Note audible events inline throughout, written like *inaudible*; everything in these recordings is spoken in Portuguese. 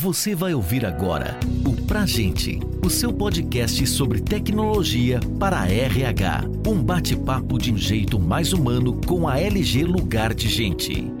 Você vai ouvir agora o Pra Gente, o seu podcast sobre tecnologia para RH. Um bate-papo de um jeito mais humano com a LG Lugar de Gente.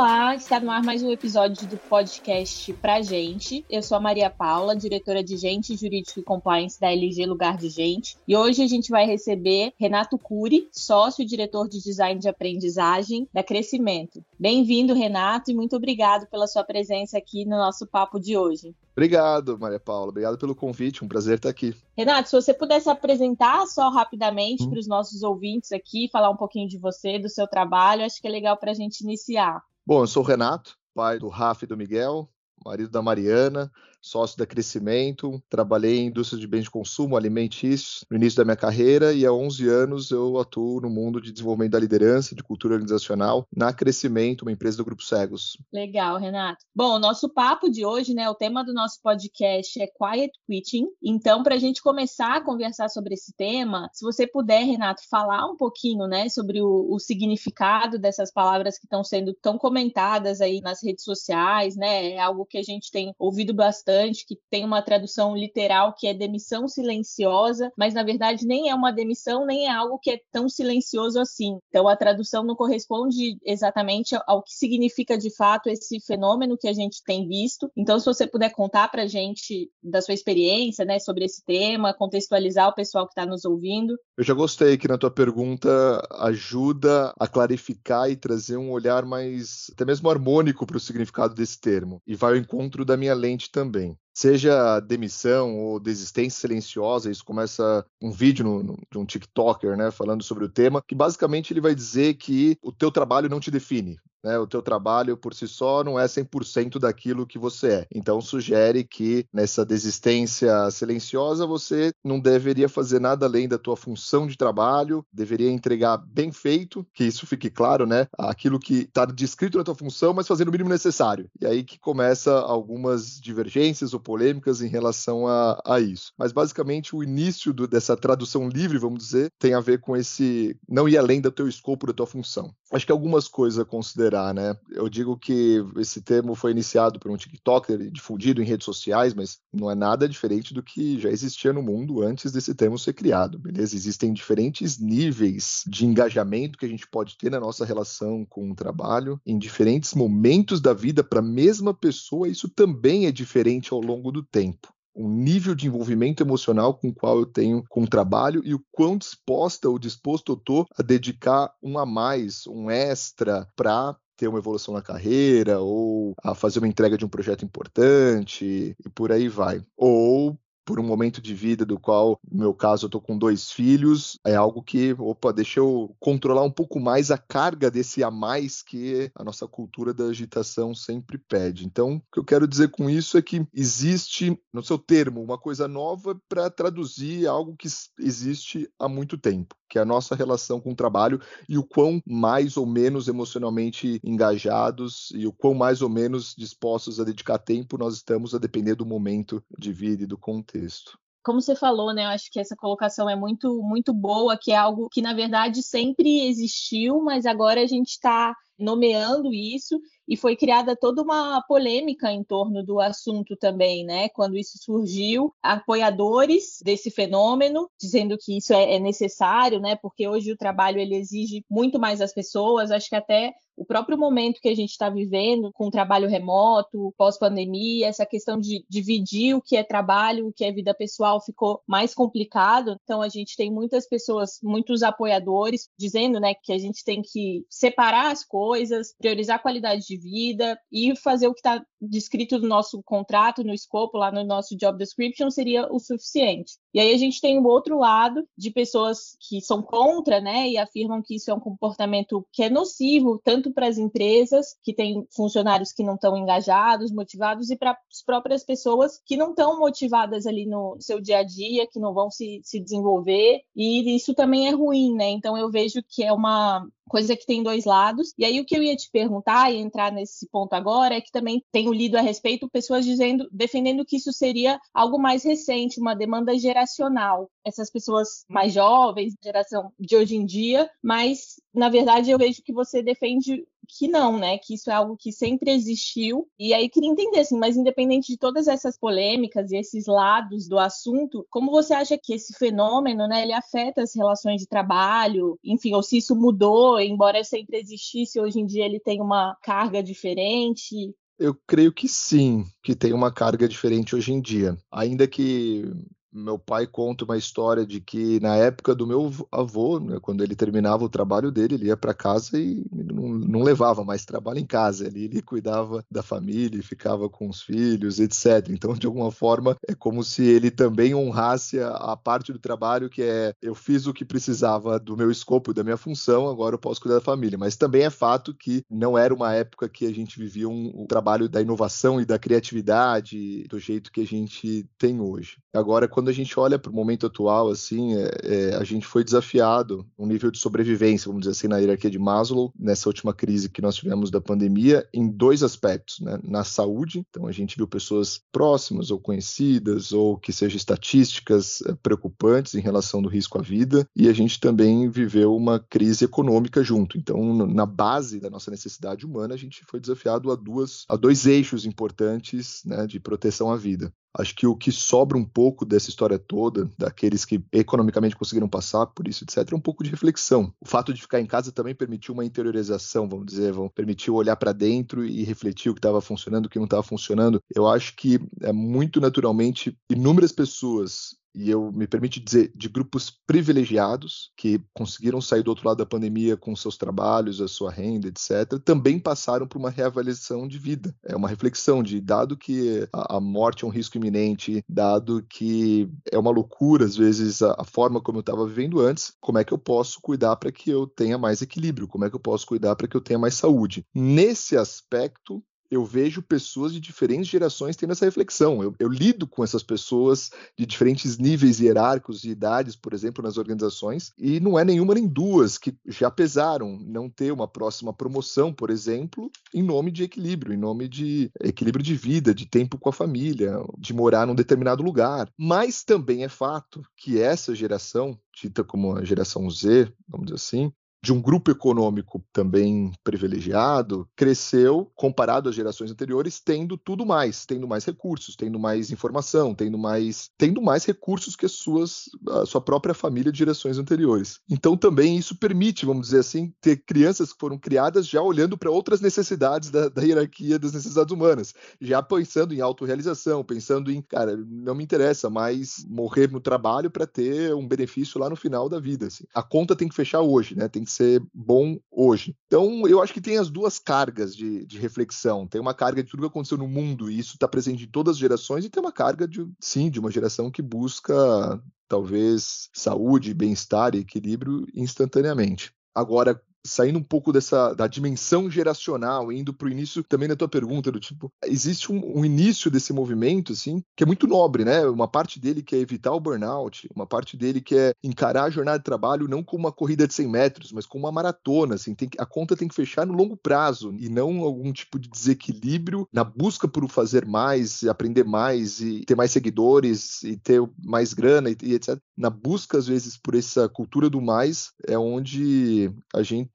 Olá, está no ar mais um episódio do podcast Pra Gente. Eu sou a Maria Paula, diretora de Gente Jurídico e Compliance da LG Lugar de Gente. E hoje a gente vai receber Renato Cury, sócio e diretor de design de aprendizagem da Crescimento. Bem-vindo, Renato, e muito obrigado pela sua presença aqui no nosso papo de hoje. Obrigado, Maria Paula. Obrigado pelo convite. Um prazer estar aqui. Renato, se você pudesse apresentar só rapidamente hum. para os nossos ouvintes aqui, falar um pouquinho de você, do seu trabalho, acho que é legal para a gente iniciar. Bom, eu sou o Renato, pai do Rafa e do Miguel, marido da Mariana sócio da Crescimento, trabalhei em indústria de bens de consumo alimentícios no início da minha carreira e há 11 anos eu atuo no mundo de desenvolvimento da liderança, de cultura organizacional, na Crescimento, uma empresa do Grupo Cegos. Legal, Renato. Bom, o nosso papo de hoje, né, o tema do nosso podcast é Quiet Quitting. Então, para a gente começar a conversar sobre esse tema, se você puder, Renato, falar um pouquinho, né, sobre o, o significado dessas palavras que estão sendo tão comentadas aí nas redes sociais, né, é algo que a gente tem ouvido bastante que tem uma tradução literal que é demissão silenciosa, mas na verdade nem é uma demissão, nem é algo que é tão silencioso assim. Então a tradução não corresponde exatamente ao que significa de fato esse fenômeno que a gente tem visto. Então, se você puder contar para a gente da sua experiência, né, sobre esse tema, contextualizar o pessoal que está nos ouvindo. Eu já gostei que na tua pergunta ajuda a clarificar e trazer um olhar mais, até mesmo harmônico para o significado desse termo. E vai ao encontro da minha lente também. Seja demissão ou desistência silenciosa, isso começa um vídeo no, no, de um TikToker, né, falando sobre o tema, que basicamente ele vai dizer que o teu trabalho não te define. Né, o teu trabalho por si só não é 100% daquilo que você é. Então sugere que nessa desistência silenciosa você não deveria fazer nada além da tua função de trabalho, deveria entregar bem feito, que isso fique claro, né? Aquilo que está descrito na tua função, mas fazendo o mínimo necessário. E aí que começa algumas divergências ou polêmicas em relação a, a isso. Mas basicamente o início do, dessa tradução livre, vamos dizer, tem a ver com esse não ir além do teu escopo da tua função. Acho que algumas coisas a considerar né? Eu digo que esse termo foi iniciado por um TikToker, difundido em redes sociais, mas não é nada diferente do que já existia no mundo antes desse termo ser criado, beleza? Existem diferentes níveis de engajamento que a gente pode ter na nossa relação com o trabalho, em diferentes momentos da vida para a mesma pessoa, isso também é diferente ao longo do tempo o nível de envolvimento emocional com o qual eu tenho com o trabalho e o quão disposta ou disposto eu estou a dedicar um a mais, um extra para ter uma evolução na carreira ou a fazer uma entrega de um projeto importante e por aí vai. Ou por um momento de vida do qual, no meu caso, eu estou com dois filhos, é algo que, opa, deixa eu controlar um pouco mais a carga desse a mais que a nossa cultura da agitação sempre pede. Então, o que eu quero dizer com isso é que existe, no seu termo, uma coisa nova para traduzir algo que existe há muito tempo que é a nossa relação com o trabalho e o quão mais ou menos emocionalmente engajados e o quão mais ou menos dispostos a dedicar tempo nós estamos a depender do momento de vida e do contexto como você falou, né? Eu acho que essa colocação é muito, muito boa, que é algo que na verdade sempre existiu, mas agora a gente está nomeando isso e foi criada toda uma polêmica em torno do assunto também, né? Quando isso surgiu, apoiadores desse fenômeno dizendo que isso é, é necessário, né? Porque hoje o trabalho ele exige muito mais das pessoas. Acho que até o próprio momento que a gente está vivendo, com o trabalho remoto, pós-pandemia, essa questão de dividir o que é trabalho, o que é vida pessoal ficou mais complicado. Então, a gente tem muitas pessoas, muitos apoiadores, dizendo né, que a gente tem que separar as coisas, priorizar a qualidade de vida e fazer o que está descrito no nosso contrato, no escopo, lá no nosso job description, seria o suficiente. E aí a gente tem o outro lado de pessoas que são contra, né, e afirmam que isso é um comportamento que é nocivo, tanto para as empresas, que têm funcionários que não estão engajados, motivados, e para as próprias pessoas que não estão motivadas ali no seu dia a dia, que não vão se, se desenvolver, e isso também é ruim, né? Então eu vejo que é uma, coisa que tem dois lados. E aí o que eu ia te perguntar e entrar nesse ponto agora é que também tenho lido a respeito pessoas dizendo, defendendo que isso seria algo mais recente, uma demanda geral geracional, essas pessoas mais jovens, geração de hoje em dia, mas na verdade eu vejo que você defende que não, né? Que isso é algo que sempre existiu. E aí queria entender, assim, mas independente de todas essas polêmicas e esses lados do assunto, como você acha que esse fenômeno, né, ele afeta as relações de trabalho, enfim, ou se isso mudou, embora sempre existisse, hoje em dia ele tem uma carga diferente? Eu creio que sim, que tem uma carga diferente hoje em dia. Ainda que meu pai conta uma história de que na época do meu avô, né, quando ele terminava o trabalho dele, ele ia para casa e não, não, levava mais trabalho em casa, ele, ele cuidava da família, ficava com os filhos, etc. Então, de alguma forma, é como se ele também honrasse a, a, parte do trabalho que é eu fiz o que precisava do meu escopo, da minha função, agora eu posso cuidar da família. Mas também é fato que não era uma época que a gente vivia um, um trabalho da inovação e da criatividade do jeito que a gente tem hoje. Agora, quando a gente olha para o momento atual, assim, é, é, a gente foi desafiado um nível de sobrevivência, vamos dizer assim, na hierarquia de Maslow, nessa última crise que nós tivemos da pandemia, em dois aspectos, né? Na saúde, então a gente viu pessoas próximas ou conhecidas, ou que sejam estatísticas é, preocupantes em relação do risco à vida, e a gente também viveu uma crise econômica junto. Então, na base da nossa necessidade humana, a gente foi desafiado a duas, a dois eixos importantes, né, de proteção à vida. Acho que o que sobra um pouco dessa história toda, daqueles que economicamente conseguiram passar por isso, etc., é um pouco de reflexão. O fato de ficar em casa também permitiu uma interiorização, vamos dizer, permitiu olhar para dentro e refletir o que estava funcionando, o que não estava funcionando. Eu acho que é muito naturalmente inúmeras pessoas e eu me permite dizer de grupos privilegiados que conseguiram sair do outro lado da pandemia com seus trabalhos, a sua renda, etc., também passaram por uma reavaliação de vida. É uma reflexão de, dado que a, morte é um risco iminente, dado que é uma loucura, às vezes, a forma como eu estava vivendo antes, como é que eu posso cuidar para que eu tenha mais equilíbrio? Como é que eu posso cuidar para que eu tenha mais saúde? Nesse aspecto, eu vejo pessoas de diferentes gerações tendo essa reflexão. Eu, eu, lido com essas pessoas de diferentes níveis hierárquicos de idades, por exemplo, nas organizações, e não é nenhuma nem duas que já pesaram não ter uma próxima promoção, por exemplo, em nome de equilíbrio, em nome de equilíbrio de vida, de tempo com a família, de morar num determinado lugar. Mas também é fato que essa geração, dita como a geração Z, vamos dizer assim, de um grupo econômico também privilegiado, cresceu, comparado às gerações anteriores, tendo tudo mais, tendo mais recursos, tendo mais informação, tendo mais, tendo mais recursos que as suas, a sua própria família de gerações anteriores. Então também isso permite, vamos dizer assim, ter crianças que foram criadas já olhando para outras necessidades da, da, hierarquia das necessidades humanas, já pensando em autorrealização, pensando em, cara, não me interessa mais morrer no trabalho para ter um benefício lá no final da vida. Assim. A conta tem que fechar hoje, né? Tem que ser bom hoje. Então, eu acho que tem as duas cargas de, de reflexão. Tem uma carga de tudo que aconteceu no mundo, e isso está presente em todas as gerações, e tem uma carga, de, sim, de uma geração que busca talvez saúde, bem-estar e equilíbrio instantaneamente. Agora, saindo um pouco dessa da dimensão geracional, indo para o início também da tua pergunta, do tipo, existe um, um, início desse movimento, assim, que é muito nobre, né? Uma parte dele que é evitar o burnout, uma parte dele que é encarar a jornada de trabalho não como uma corrida de 100 metros, mas como uma maratona, assim, tem a conta tem que fechar no longo prazo e não algum tipo de desequilíbrio na busca por fazer mais, aprender mais e ter mais seguidores e ter mais grana e, e etc. Na busca, às vezes, por essa cultura do mais, é onde a gente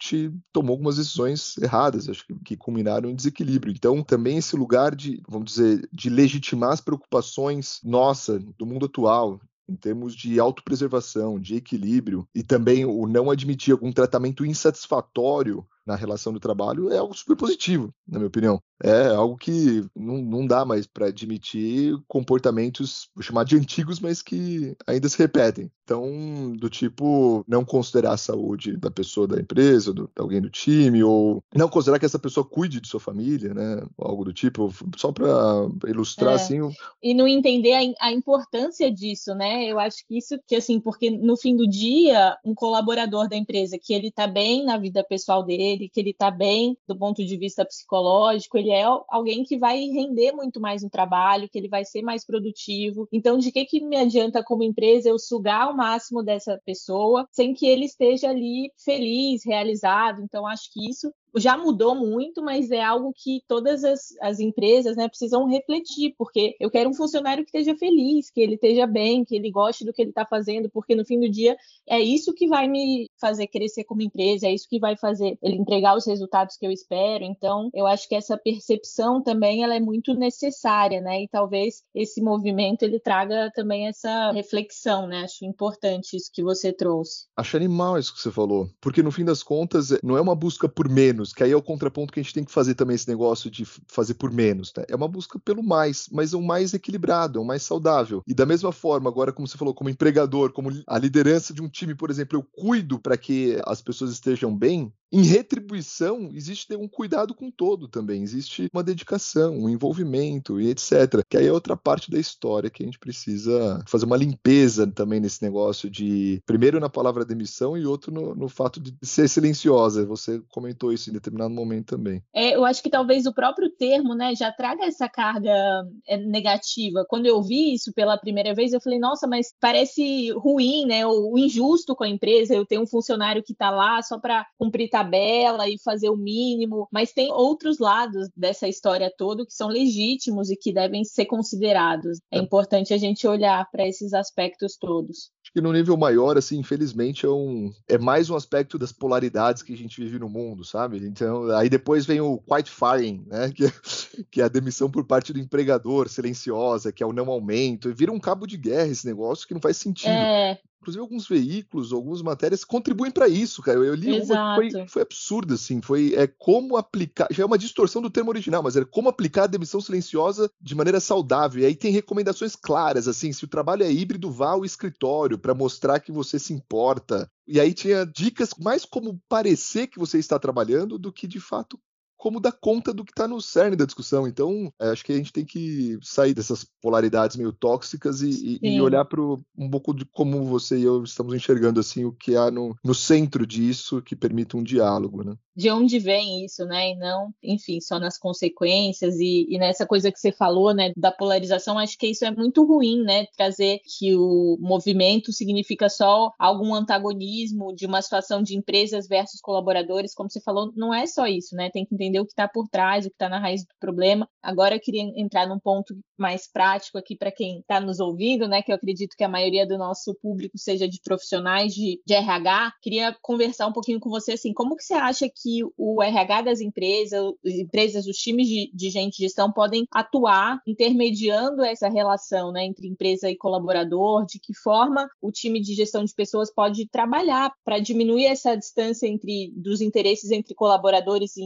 tomou algumas decisões erradas, acho que, que culminaram em desequilíbrio. Então, também esse lugar de, vamos dizer, de legitimar as preocupações nossa do mundo atual, em termos de autopreservação, de equilíbrio, e também o não admitir algum tratamento insatisfatório na relação do trabalho é algo super positivo, na minha opinião. É algo que não, não dá mais para admitir comportamentos, vou chamar de antigos, mas que ainda se repetem. Então, do tipo, não considerar a saúde da pessoa da empresa, do, de alguém do time, ou não considerar que essa pessoa cuide de sua família, né? Algo do tipo, só para ilustrar é. assim. O... E não entender a, a importância disso, né? Eu acho que isso que assim, porque no fim do dia, um colaborador da empresa que ele tá bem na vida pessoal dele, que ele está bem do ponto de vista psicológico, ele é alguém que vai render muito mais no trabalho, que ele vai ser mais produtivo. Então, de que, que me adianta como empresa eu sugar máximo dessa pessoa sem que ele esteja ali feliz, realizado? Então, acho que isso já mudou muito, mas é algo que todas as, as empresas né, precisam refletir, porque eu quero um funcionário que esteja feliz, que ele esteja bem, que ele goste do que ele está fazendo, porque no fim do dia é isso que vai me fazer crescer como empresa, é isso que vai fazer ele entregar os resultados que eu espero. Então, eu acho que essa percepção também ela é muito necessária, né? E talvez esse movimento ele traga também essa reflexão, né? Acho importante isso que você trouxe. Acho animal isso que você falou, porque no fim das contas não é uma busca por menos, que aí é o contraponto que a gente tem que fazer também esse negócio de fazer por menos, né? É uma busca pelo mais, mas é um mais equilibrado, é um mais saudável. E da mesma forma, agora como você falou, como empregador, como a liderança de um time, por exemplo, eu cuido para que as pessoas estejam bem, em retribuição, existe um cuidado com todo também, existe uma dedicação, um envolvimento e etc. Que aí é outra parte da história que a gente precisa fazer uma limpeza também nesse negócio de, primeiro na palavra demissão e outro no, no fato de ser silenciosa. Você comentou isso em determinado momento também. É, eu acho que talvez o próprio termo, né, já traga essa carga é, negativa. Quando eu vi isso pela primeira vez, eu falei, nossa, mas parece ruim, né, ou injusto com a empresa. Eu tenho um funcionário que está lá só para cumprir tabela e fazer o mínimo, mas tem outros lados dessa história toda que são legítimos e que devem ser considerados. É, é. importante a gente olhar para esses aspectos todos. Acho que no nível maior, assim, infelizmente, é, um, é mais um aspecto das polaridades que a gente vive no mundo, sabe? Então, aí depois vem o quiet firing, né? *laughs* Que, é, que é a demissão por parte do empregador, silenciosa, que é o não aumento. E vira um cabo de guerra esse negócio que não faz sentido. É, inclusive alguns veículos, algumas matérias contribuem para isso, cara. Eu, li uma foi, foi absurdo, assim, foi é como aplicar, já é uma distorção do termo original, mas é como aplicar a demissão silenciosa de maneira saudável. E aí tem recomendações claras, assim, se o trabalho é híbrido, vá ao escritório para mostrar que você se importa. E aí tinha dicas mais como parecer que você está trabalhando do que de fato como dar conta do que está no cerne da discussão. Então, é, acho que a gente tem que sair dessas polaridades meio tóxicas e, e olhar para um pouco de como você e eu estamos enxergando assim o que há no, no centro disso que permita um diálogo, né? de onde vem isso, né? E não, enfim, só nas consequências e, e, nessa coisa que você falou, né, da polarização, acho que isso é muito ruim, né? Trazer que o movimento significa só algum antagonismo de uma situação de empresas versus colaboradores, como você falou, não é só isso, né? Tem que entender o que está por trás, o que está na raiz do problema. Agora eu queria entrar num ponto mais prático aqui para quem está nos ouvindo, né? Que eu acredito que a maioria do nosso público seja de profissionais de, de RH. Queria conversar um pouquinho com você assim, como que você acha que o RH das empresas, empresas, os times de, de gente de gestão podem atuar intermediando essa relação né, entre empresa e colaborador, de que forma o time de gestão de pessoas pode trabalhar para diminuir essa distância entre dos interesses entre colaboradores e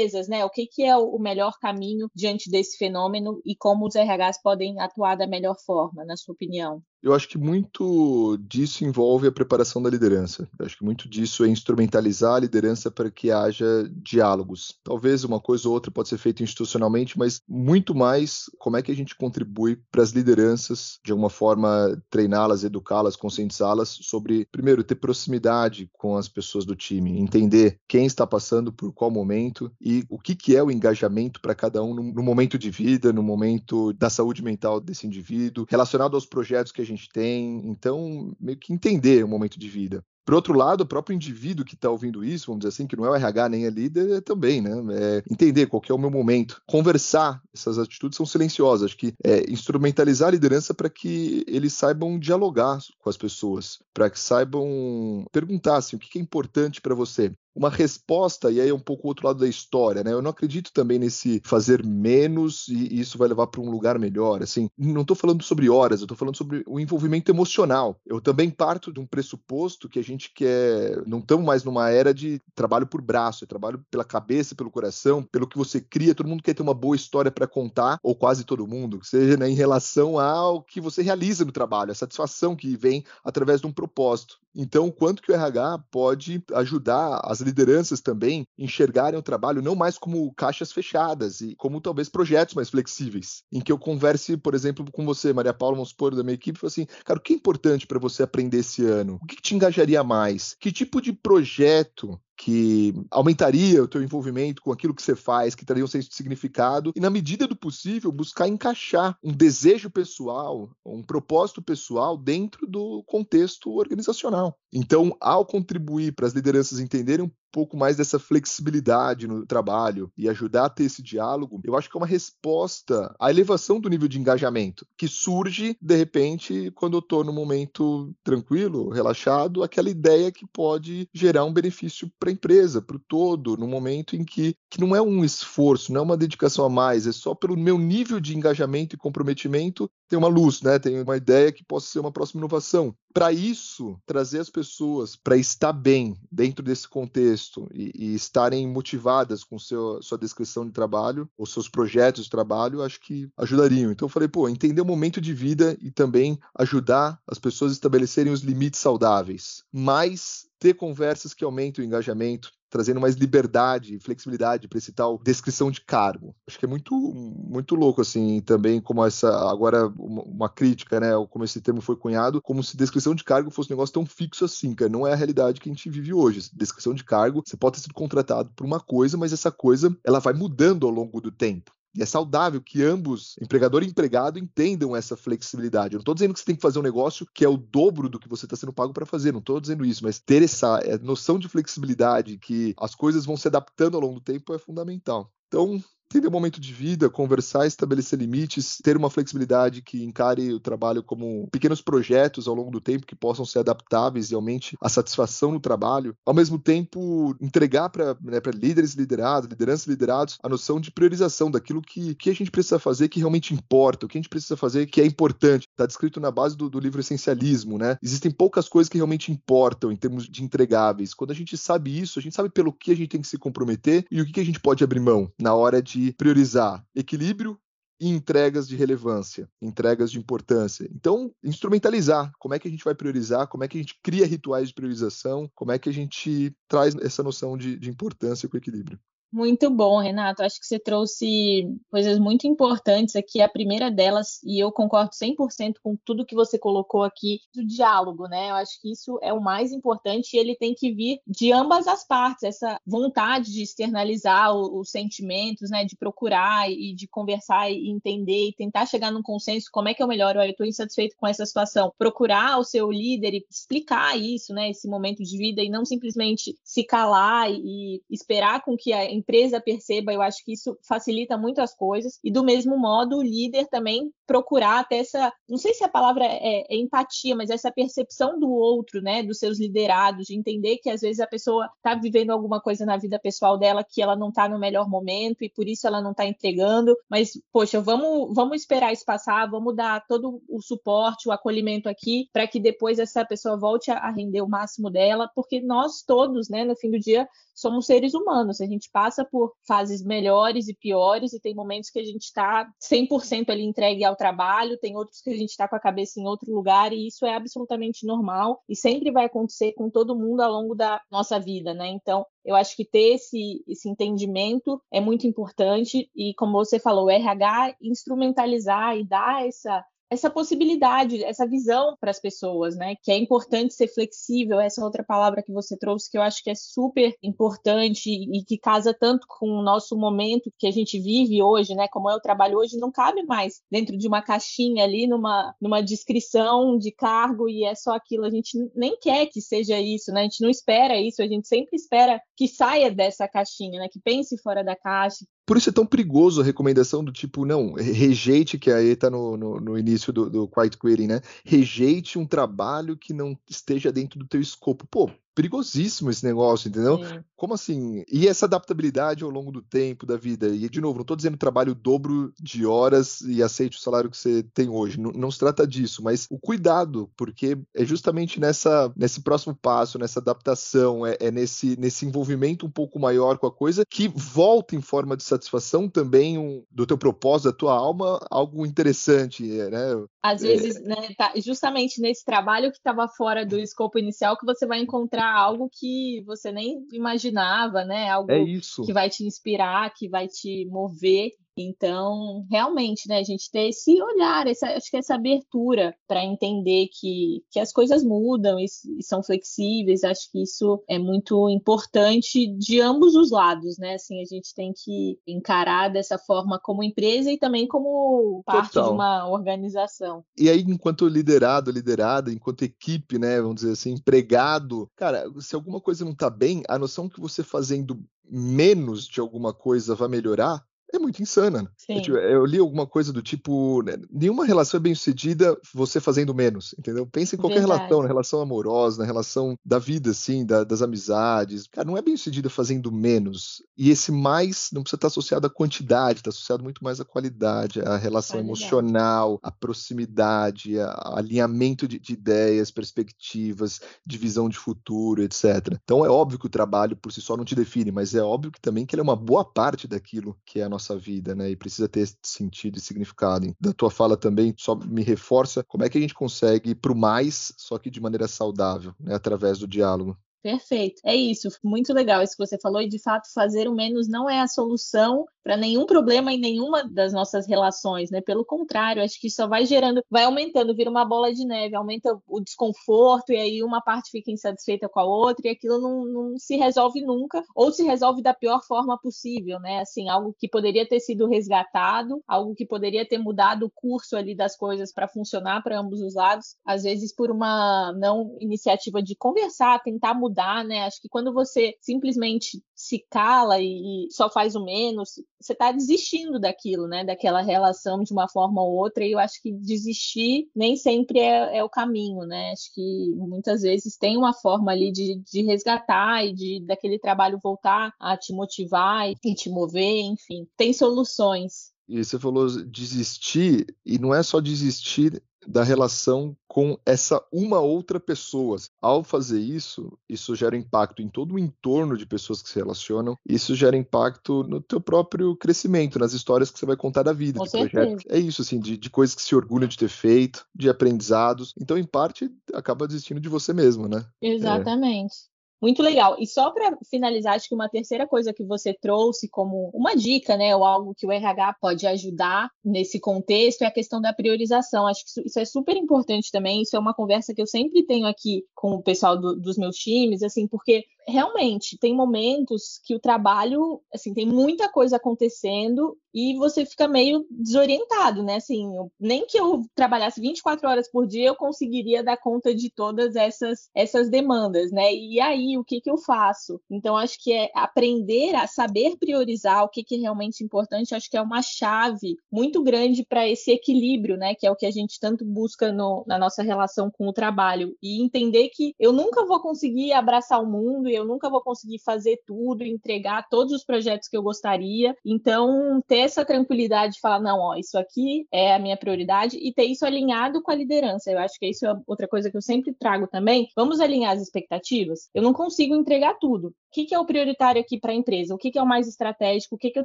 empresas, né? O que, que é o melhor caminho diante desse fenômeno e como os RHs podem atuar da melhor forma, na sua opinião? Eu acho que muito disso envolve a preparação da liderança. Eu acho que muito disso é instrumentalizar a liderança para que haja diálogos. Talvez uma coisa ou outra pode ser feita institucionalmente, mas muito mais como é que a gente contribui para as lideranças, de alguma forma, treiná-las, educá-las, conscientizá-las sobre, primeiro, ter proximidade com as pessoas do time, entender quem está passando por qual momento e o que, que é o engajamento para cada um no, no momento de vida, no momento da saúde mental desse indivíduo, relacionado aos projetos que a gente tem. Então, meio que entender o momento de vida. Por outro lado, o próprio indivíduo que está ouvindo isso, vamos dizer assim, que não é o RH nem é líder, é também, né? É entender qual é o meu momento. Conversar, essas atitudes são silenciosas. Acho que é instrumentalizar a liderança para que eles saibam dialogar com as pessoas, para que saibam perguntar assim, o que é importante para você uma resposta, e aí é um pouco o outro lado da história, né? Eu não acredito também nesse fazer menos e isso vai levar para um lugar melhor. Assim, não estou falando sobre horas, eu estou falando sobre o envolvimento emocional. Eu também parto de um pressuposto que a gente quer, não estamos mais numa era de trabalho por braço, é trabalho pela cabeça, pelo coração, pelo que você cria. Todo mundo quer ter uma boa história para contar, ou quase todo mundo, seja né, em relação ao que você realiza no trabalho, a satisfação que vem através de um propósito. Então, quanto que o RH pode ajudar as lideranças também enxergarem o trabalho não mais como caixas fechadas e como talvez projetos mais flexíveis, em que eu converse, por exemplo, com você, Maria Paula, vamos supor, da minha equipe, e assim, cara, o que é importante para você aprender esse ano? O que te engajaria mais? Que tipo de projeto que aumentaria o teu envolvimento com aquilo que você faz, que traria um senso de significado, e na medida do possível buscar encaixar um desejo pessoal, um propósito pessoal dentro do contexto organizacional. Então, ao contribuir para as lideranças entenderem pouco mais dessa flexibilidade no trabalho e ajudar a ter esse diálogo, eu acho que é uma resposta à elevação do nível de engajamento que surge de repente quando eu estou no momento tranquilo, relaxado, aquela ideia que pode gerar um benefício para a empresa, para o todo, no momento em que, que não é um esforço, não é uma dedicação a mais, é só pelo meu nível de engajamento e comprometimento tem uma luz, né? Tem uma ideia que possa ser uma próxima inovação. Para isso, trazer as pessoas para estar bem dentro desse contexto e, e estarem motivadas com seu, sua descrição de trabalho, ou seus projetos de trabalho, acho que ajudariam. Então eu falei, pô, entender o momento de vida e também ajudar as pessoas a estabelecerem os limites saudáveis, mas ter conversas que aumentem o engajamento, trazendo mais liberdade e flexibilidade para esse tal descrição de cargo. Acho que é muito muito louco assim, também como essa agora uma, uma, crítica, né, como esse termo foi cunhado, como se descrição de cargo fosse um negócio tão fixo assim, cara, não é a realidade que a gente vive hoje. Descrição de cargo, você pode ter sido contratado por uma coisa, mas essa coisa ela vai mudando ao longo do tempo. E é saudável que ambos, empregador e empregado, entendam essa flexibilidade. Eu não estou dizendo que você tem que fazer um negócio que é o dobro do que você está sendo pago para fazer, não estou dizendo isso, mas ter essa é, noção de flexibilidade, que as coisas vão se adaptando ao longo do tempo, é fundamental. Então, entender o momento de vida, conversar, estabelecer limites, ter uma flexibilidade que encare o trabalho como pequenos projetos ao longo do tempo que possam ser adaptáveis e aumente a satisfação no trabalho. Ao mesmo tempo, entregar para né, líderes liderados, lideranças liderados, a noção de priorização daquilo que, que a gente precisa fazer que realmente importa, o que a gente precisa fazer que é importante. Está descrito na base do, do livro Essencialismo, né? Existem poucas coisas que realmente importam em termos de entregáveis. Quando a gente sabe isso, a gente sabe pelo que a gente tem que se comprometer e o que a gente pode abrir mão na hora de de priorizar equilíbrio e entregas de relevância, entregas de importância. Então, instrumentalizar como é que a gente vai priorizar, como é que a gente cria rituais de priorização, como é que a gente traz essa noção de, de importância com equilíbrio. Muito bom, Renato. Acho que você trouxe coisas muito importantes aqui. A primeira delas, e eu concordo 100% com tudo que você colocou aqui, do diálogo, né? Eu acho que isso é o mais importante e ele tem que vir de ambas as partes, essa vontade de externalizar os sentimentos, né? De procurar e de conversar e entender e tentar chegar num consenso. Como é que eu melhoro? Eu estou insatisfeito com essa situação. Procurar o seu líder e explicar isso, né? Esse momento de vida e não simplesmente se calar e esperar com que a empresa perceba, eu acho que isso facilita muito as coisas. E do mesmo modo, o líder também procurar até essa, não sei se a palavra é, é empatia, mas essa percepção do outro, né, dos seus liderados, de entender que às vezes a pessoa está vivendo alguma coisa na vida pessoal dela que ela não está no melhor momento e por isso ela não está entregando, mas poxa, vamos, vamos esperar isso passar, vamos dar todo o suporte, o acolhimento aqui para que depois essa pessoa volte a render o máximo dela, porque nós todos, né, no fim do dia somos seres humanos, a gente passa por fases melhores e piores, e tem momentos que a gente está 100% ali entregue ao trabalho, tem outros que a gente está com a cabeça em outro lugar, e isso é absolutamente normal e sempre vai acontecer com todo mundo ao longo da nossa vida, né? Então, eu acho que ter esse, esse entendimento é muito importante, e como você falou, o RH instrumentalizar e dar essa essa possibilidade, essa visão para as pessoas, né? Que é importante ser flexível, essa outra palavra que você trouxe, que eu acho que é super importante e que casa tanto com o nosso momento que a gente vive hoje, né? Como é o trabalho hoje, não cabe mais dentro de uma caixinha ali, numa, numa descrição de cargo e é só aquilo. A gente nem quer que seja isso, né? A gente não espera isso, a gente sempre espera que saia dessa caixinha, né? Que pense fora da caixa, por isso é tão perigoso a recomendação do tipo, não, rejeite, que aí tá no, no, no início do, do Quiet Quitting, né? Rejeite um trabalho que não esteja dentro do teu escopo. Pô, perigosíssimo esse negócio, entendeu? Sim. Como assim? E essa adaptabilidade ao longo do tempo, da vida? E, de novo, não estou dizendo trabalho o dobro de horas e aceite o salário que você tem hoje. Não, não, se trata disso, mas o cuidado, porque é justamente nessa, nesse próximo passo, nessa adaptação, é, é nesse, nesse envolvimento um pouco maior com a coisa que volta em forma de satisfação também um, do teu propósito, da tua alma, algo interessante, né? Às vezes, é... né, tá justamente nesse trabalho que estava fora do escopo inicial que você vai encontrar algo que você nem imaginava, né? Algo é que vai te inspirar, que vai te mover. Então, realmente, né, a gente ter esse olhar, essa, acho que essa abertura para entender que, que as coisas mudam e, e, são flexíveis, acho que isso é muito importante de ambos os lados, né? Assim, a gente tem que encarar dessa forma como empresa e também como parte Total. de uma organização. E aí, enquanto liderado, liderada, enquanto equipe, né, vamos dizer assim, empregado, cara, se alguma coisa não está bem, a noção que você fazendo menos de alguma coisa vai melhorar, é muito insana. Né? Eu, eu, li alguma coisa do tipo, né, nenhuma relação é bem sucedida você fazendo menos, entendeu? Pensa em qualquer Verdade. relação, na relação amorosa, na relação da vida, assim, da, das amizades. Cara, não é bem sucedida fazendo menos. E esse mais não precisa estar associado à quantidade, está associado muito mais à qualidade, à relação qualidade. emocional, à proximidade, a alinhamento de, de ideias, perspectivas, de visão de futuro, etc. Então é óbvio que o trabalho por si só não te define, mas é óbvio que também que ele é uma boa parte daquilo que é a nossa nossa vida, né? E precisa ter sentido e significado. Da tua fala também só me reforça como é que a gente consegue ir para o mais, só que de maneira saudável, né? Através do diálogo. Perfeito. É isso, muito legal isso que você falou, e de fato fazer o menos não é a solução para nenhum problema em nenhuma das nossas relações, né? Pelo contrário, acho que só vai gerando, vai aumentando, vira uma bola de neve, aumenta o desconforto, e aí uma parte fica insatisfeita com a outra, e aquilo não, não se resolve nunca, ou se resolve da pior forma possível, né? Assim, algo que poderia ter sido resgatado, algo que poderia ter mudado o curso ali das coisas para funcionar para ambos os lados, às vezes por uma não iniciativa de conversar, tentar mudar mudar, né? Acho que quando você simplesmente se cala e, e só faz o menos, você está desistindo daquilo, né? Daquela relação de uma forma ou outra. E eu acho que desistir nem sempre é, é o caminho, né? Acho que muitas vezes tem uma forma ali de, de resgatar e de daquele trabalho voltar a te motivar e te mover, enfim. Tem soluções. E você falou desistir, e não é só desistir da relação com essa uma outra pessoa. Ao fazer isso, isso gera impacto em todo o entorno de pessoas que se relacionam, isso gera impacto no teu próprio crescimento, nas histórias que você vai contar da vida, com de projetos. É isso, assim, de, de, coisas que se orgulha de ter feito, de aprendizados. Então, em parte, acaba desistindo de você mesmo, né? Exatamente. Muito legal. E só para finalizar, acho que uma terceira coisa que você trouxe como uma dica, né, ou algo que o RH pode ajudar nesse contexto é a questão da priorização. Acho que isso é super importante também. Isso é uma conversa que eu sempre tenho aqui com o pessoal do, dos meus times, assim, porque realmente tem momentos que o trabalho, assim, tem muita coisa acontecendo e você fica meio desorientado, né? Assim, nem que eu trabalhasse 24 horas por dia eu conseguiria dar conta de todas essas essas demandas, né? E aí, o que que eu faço? Então, acho que é aprender a saber priorizar o que que é realmente importante, acho que é uma chave muito grande para esse equilíbrio, né? Que é o que a gente tanto busca no, na nossa relação com o trabalho e entender que eu nunca vou conseguir abraçar o mundo e eu nunca vou conseguir fazer tudo, entregar todos os projetos que eu gostaria. Então, ter essa tranquilidade de falar, não, ó, isso aqui é a minha prioridade e ter isso alinhado com a liderança. Eu acho que isso é outra coisa que eu sempre trago também. Vamos alinhar as expectativas? Eu não consigo entregar tudo. O que, que é o prioritário aqui para a empresa? O que, que, é o mais estratégico? O que, que eu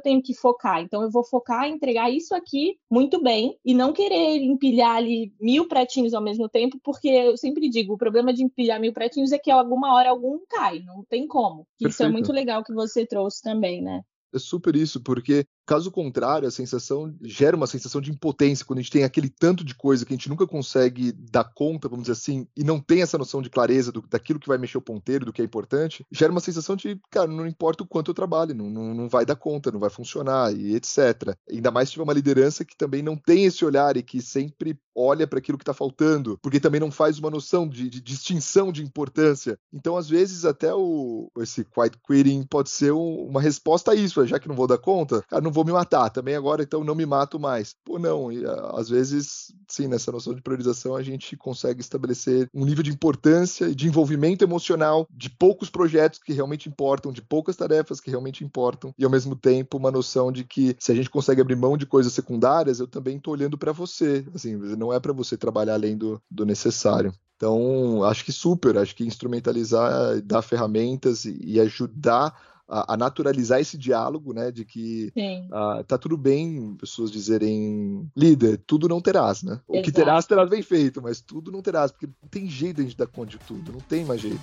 tenho que focar? Então, eu vou focar em entregar isso aqui muito bem e não querer empilhar ali mil pratinhos ao mesmo tempo, porque eu sempre digo, o problema de empilhar mil pratinhos é que alguma hora algum cai, não tem como. Isso é muito legal que você trouxe também, né? É super isso, porque Caso contrário, a sensação gera uma sensação de impotência quando a gente tem aquele tanto de coisa que a gente nunca consegue dar conta, vamos dizer assim, e não tem essa noção de clareza do, daquilo que vai mexer o ponteiro, do que é importante, gera uma sensação de, cara, não importa o quanto eu trabalho, não, não, não vai dar conta, não vai funcionar e etc. Ainda mais se tiver uma liderança que também não tem esse olhar e que sempre olha para aquilo que está faltando, porque também não faz uma noção de, de, distinção de importância. Então, às vezes, até o, esse quiet quitting pode ser um, uma resposta a isso, já que não vou dar conta, cara, não vou me matar também agora, então não me mato mais. Pô, não, e, às vezes, sim, nessa noção de priorização a gente consegue estabelecer um nível de importância e de envolvimento emocional de poucos projetos que realmente importam, de poucas tarefas que realmente importam, e ao mesmo tempo uma noção de que se a gente consegue abrir mão de coisas secundárias, eu também estou olhando para você, assim, não é para você trabalhar além do, do necessário. Então, acho que super, acho que instrumentalizar, dar ferramentas e, e ajudar a, a, naturalizar esse diálogo, né? De que uh, tá tudo bem pessoas dizerem líder, tudo não terás, né? Exato. O que terás, terás bem feito, mas tudo não terás, porque não tem jeito de a gente dar conta de tudo, não tem mais jeito.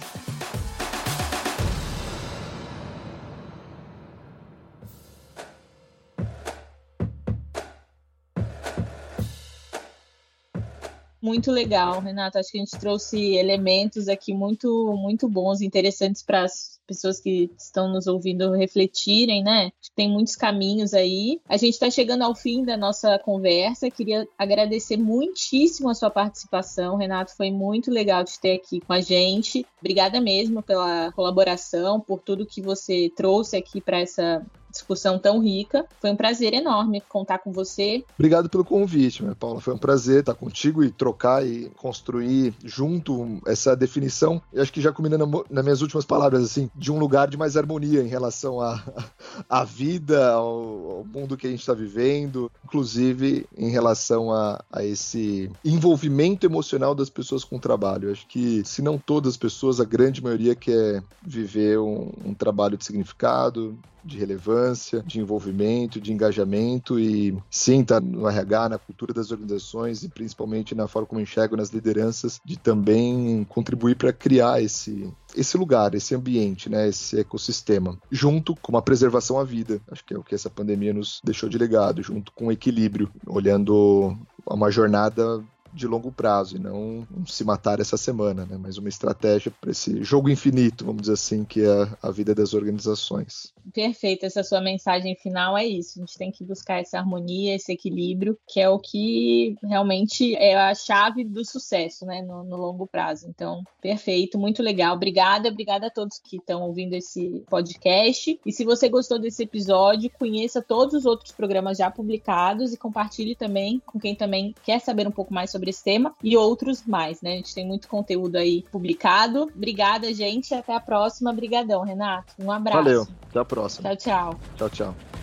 Muito legal, Renato. Acho que a gente trouxe elementos aqui muito, muito bons, interessantes para as pessoas que estão nos ouvindo refletirem, né? Tem muitos caminhos aí. A gente está chegando ao fim da nossa conversa. Queria agradecer muitíssimo a sua participação, Renato. Foi muito legal te ter aqui com a gente. Obrigada mesmo pela colaboração, por tudo que você trouxe aqui para essa discussão tão rica. Foi um prazer enorme contar com você. Obrigado pelo convite, minha Paula. Foi um prazer estar contigo e trocar e construir junto essa definição. Eu acho que já combinando nas minhas últimas palavras, assim, de um lugar de mais harmonia em relação à, *laughs* à vida, ao, ao, mundo que a gente está vivendo, inclusive em relação a, a esse envolvimento emocional das pessoas com o trabalho. Acho que, se não todas as pessoas, a grande maioria quer viver um, um trabalho de significado, de relevância, de envolvimento, de engajamento e sim, tá no RH, na cultura das organizações e principalmente na forma como enxergo nas lideranças, de também contribuir para criar esse esse lugar, esse ambiente, né, esse ecossistema, junto com a preservação à vida. Acho que é o que essa pandemia nos deixou de legado, junto com o equilíbrio, olhando uma jornada de longo prazo e não se matar essa semana, né? mas uma estratégia para esse jogo infinito, vamos dizer assim, que é a vida das organizações. Perfeito, essa sua mensagem final é isso. A gente tem que buscar essa harmonia, esse equilíbrio, que é o que realmente é a chave do sucesso, né, no, no longo prazo. Então, perfeito, muito legal. Obrigada, obrigada a todos que estão ouvindo esse podcast. E se você gostou desse episódio, conheça todos os outros programas já publicados e compartilhe também com quem também quer saber um pouco mais sobre esse tema e outros mais, né? A gente tem muito conteúdo aí publicado. Obrigada, gente. Até a próxima. Obrigadão, Renato. Um abraço. Valeu. Até a próxima. Tchau, tchau. Tchau, tchau.